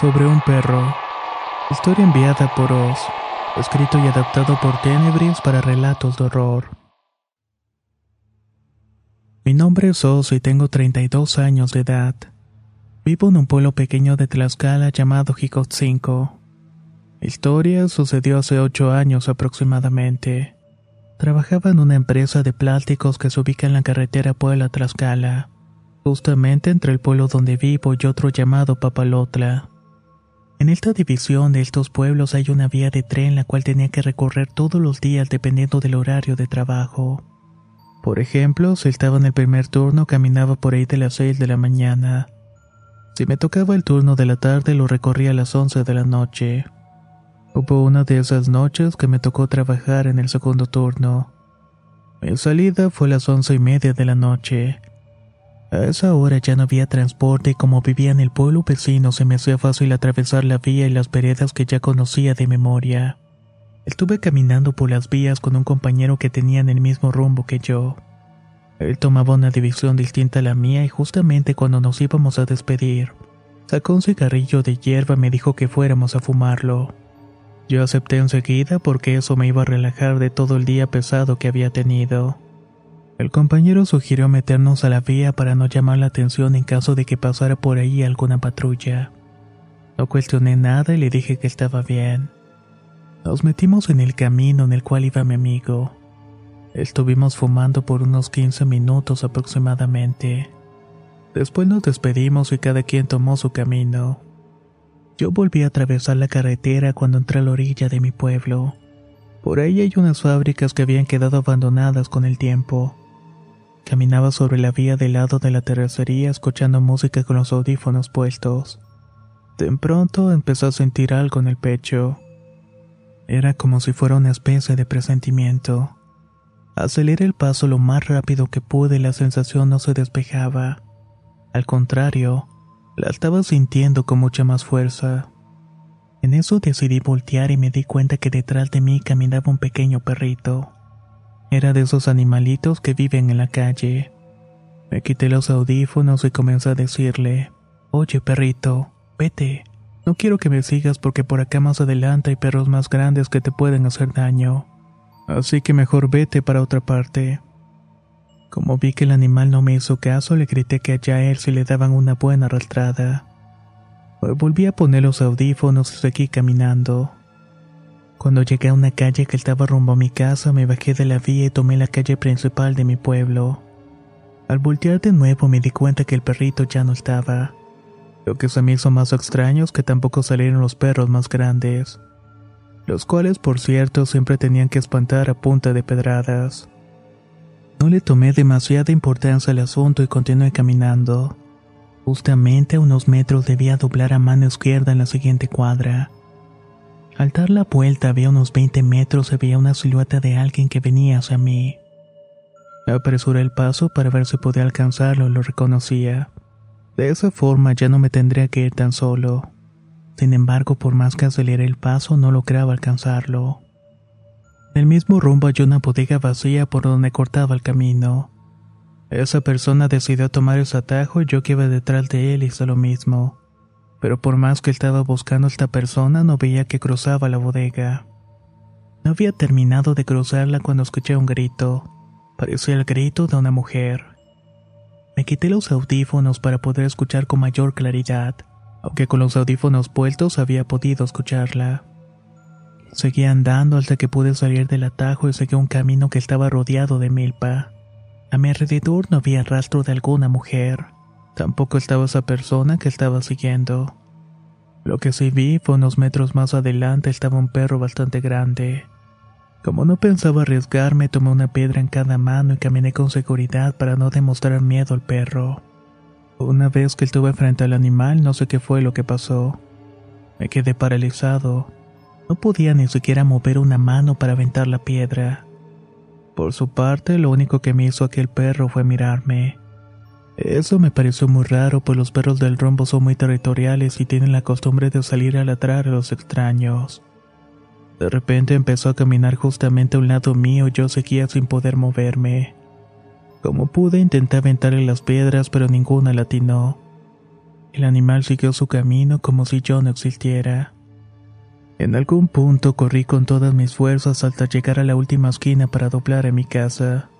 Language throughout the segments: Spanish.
Sobre un perro. Historia enviada por Oz. Escrito y adaptado por Tenebris para relatos de horror. Mi nombre es Oz y tengo 32 años de edad. Vivo en un pueblo pequeño de Tlaxcala llamado Jicotzinco. Historia sucedió hace 8 años aproximadamente. Trabajaba en una empresa de plásticos que se ubica en la carretera Puebla-Tlaxcala, justamente entre el pueblo donde vivo y otro llamado Papalotla. En esta división de estos pueblos hay una vía de tren la cual tenía que recorrer todos los días dependiendo del horario de trabajo. Por ejemplo, si estaba en el primer turno caminaba por ahí de las 6 de la mañana. Si me tocaba el turno de la tarde lo recorría a las 11 de la noche. Hubo una de esas noches que me tocó trabajar en el segundo turno. Mi salida fue a las once y media de la noche. A esa hora ya no había transporte y como vivía en el pueblo vecino se me hacía fácil atravesar la vía y las veredas que ya conocía de memoria. Estuve caminando por las vías con un compañero que tenía en el mismo rumbo que yo. Él tomaba una división distinta a la mía y justamente cuando nos íbamos a despedir, sacó un cigarrillo de hierba y me dijo que fuéramos a fumarlo. Yo acepté enseguida porque eso me iba a relajar de todo el día pesado que había tenido. El compañero sugirió meternos a la vía para no llamar la atención en caso de que pasara por ahí alguna patrulla. No cuestioné nada y le dije que estaba bien. Nos metimos en el camino en el cual iba mi amigo. Estuvimos fumando por unos 15 minutos aproximadamente. Después nos despedimos y cada quien tomó su camino. Yo volví a atravesar la carretera cuando entré a la orilla de mi pueblo. Por ahí hay unas fábricas que habían quedado abandonadas con el tiempo. Caminaba sobre la vía del lado de la terracería escuchando música con los audífonos puestos. De pronto empezó a sentir algo en el pecho. Era como si fuera una especie de presentimiento. Aceleré el paso lo más rápido que pude y la sensación no se despejaba. Al contrario, la estaba sintiendo con mucha más fuerza. En eso decidí voltear y me di cuenta que detrás de mí caminaba un pequeño perrito. Era de esos animalitos que viven en la calle. Me quité los audífonos y comencé a decirle, Oye perrito, vete. No quiero que me sigas porque por acá más adelante hay perros más grandes que te pueden hacer daño. Así que mejor vete para otra parte. Como vi que el animal no me hizo caso, le grité que allá él se le daban una buena arrastrada. Volví a poner los audífonos y seguí caminando. Cuando llegué a una calle que estaba rumbo a mi casa, me bajé de la vía y tomé la calle principal de mi pueblo. Al voltear de nuevo me di cuenta que el perrito ya no estaba. Lo que se me hizo más extraño es que tampoco salieron los perros más grandes, los cuales por cierto siempre tenían que espantar a punta de pedradas. No le tomé demasiada importancia al asunto y continué caminando. Justamente a unos metros debía doblar a mano izquierda en la siguiente cuadra. Al dar la vuelta había unos 20 metros se veía una silueta de alguien que venía hacia mí. Apresuré el paso para ver si podía alcanzarlo y lo reconocía. De esa forma ya no me tendría que ir tan solo. Sin embargo, por más que aceleré el paso, no lograba alcanzarlo. En el mismo rumbo hay una bodega vacía por donde cortaba el camino. Esa persona decidió tomar ese atajo y yo que iba detrás de él hice lo mismo. Pero por más que estaba buscando a esta persona, no veía que cruzaba la bodega. No había terminado de cruzarla cuando escuché un grito. Parecía el grito de una mujer. Me quité los audífonos para poder escuchar con mayor claridad, aunque con los audífonos vueltos había podido escucharla. Seguí andando hasta que pude salir del atajo y seguí un camino que estaba rodeado de milpa. A mi alrededor no había rastro de alguna mujer. Tampoco estaba esa persona que estaba siguiendo. Lo que sí vi fue unos metros más adelante estaba un perro bastante grande. Como no pensaba arriesgarme, tomé una piedra en cada mano y caminé con seguridad para no demostrar miedo al perro. Una vez que estuve frente al animal, no sé qué fue lo que pasó. Me quedé paralizado. No podía ni siquiera mover una mano para aventar la piedra. Por su parte, lo único que me hizo aquel perro fue mirarme. Eso me pareció muy raro, pues los perros del rombo son muy territoriales y tienen la costumbre de salir a ladrar a los extraños. De repente empezó a caminar justamente a un lado mío y yo seguía sin poder moverme. Como pude intenté aventarle las piedras, pero ninguna latinó. El animal siguió su camino como si yo no existiera. En algún punto corrí con todas mis fuerzas hasta llegar a la última esquina para doblar a mi casa.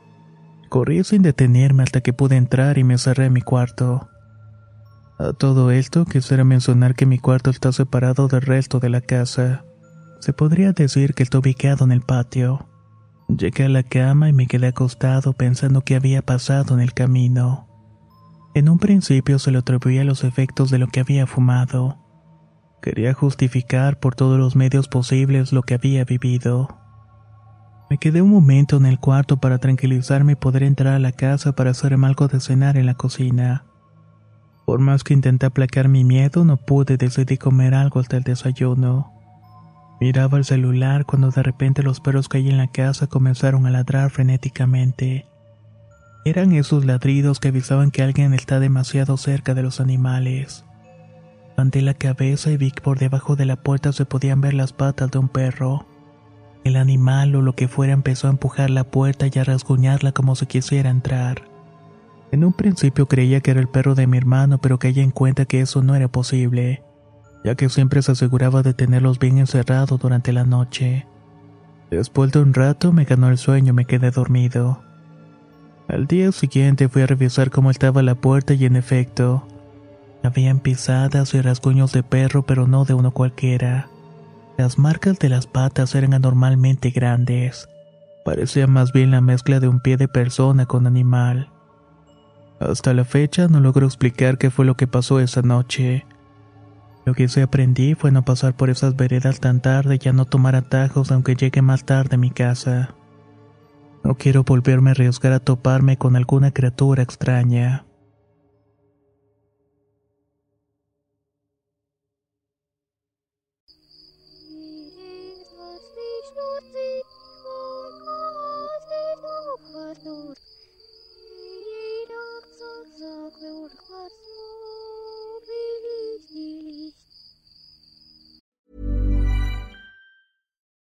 Corrí sin detenerme hasta que pude entrar y me cerré en mi cuarto. A todo esto quisiera mencionar que mi cuarto está separado del resto de la casa. Se podría decir que está ubicado en el patio. Llegué a la cama y me quedé acostado pensando qué había pasado en el camino. En un principio se lo atribuía los efectos de lo que había fumado. Quería justificar por todos los medios posibles lo que había vivido. Me quedé un momento en el cuarto para tranquilizarme y poder entrar a la casa para hacerme algo de cenar en la cocina. Por más que intenté aplacar mi miedo, no pude decidir comer algo hasta el desayuno. Miraba el celular cuando de repente los perros que hay en la casa comenzaron a ladrar frenéticamente. Eran esos ladridos que avisaban que alguien está demasiado cerca de los animales. Levanté la cabeza y vi que por debajo de la puerta se podían ver las patas de un perro. El animal o lo que fuera empezó a empujar la puerta y a rasguñarla como si quisiera entrar. En un principio creía que era el perro de mi hermano, pero caí en cuenta que eso no era posible, ya que siempre se aseguraba de tenerlos bien encerrados durante la noche. Después de un rato me ganó el sueño y me quedé dormido. Al día siguiente fui a revisar cómo estaba la puerta y en efecto, habían pisadas y rasguños de perro, pero no de uno cualquiera. Las marcas de las patas eran anormalmente grandes. Parecía más bien la mezcla de un pie de persona con animal. Hasta la fecha no logro explicar qué fue lo que pasó esa noche. Lo que sí aprendí fue no pasar por esas veredas tan tarde y a no tomar atajos aunque llegue más tarde a mi casa. No quiero volverme a arriesgar a toparme con alguna criatura extraña.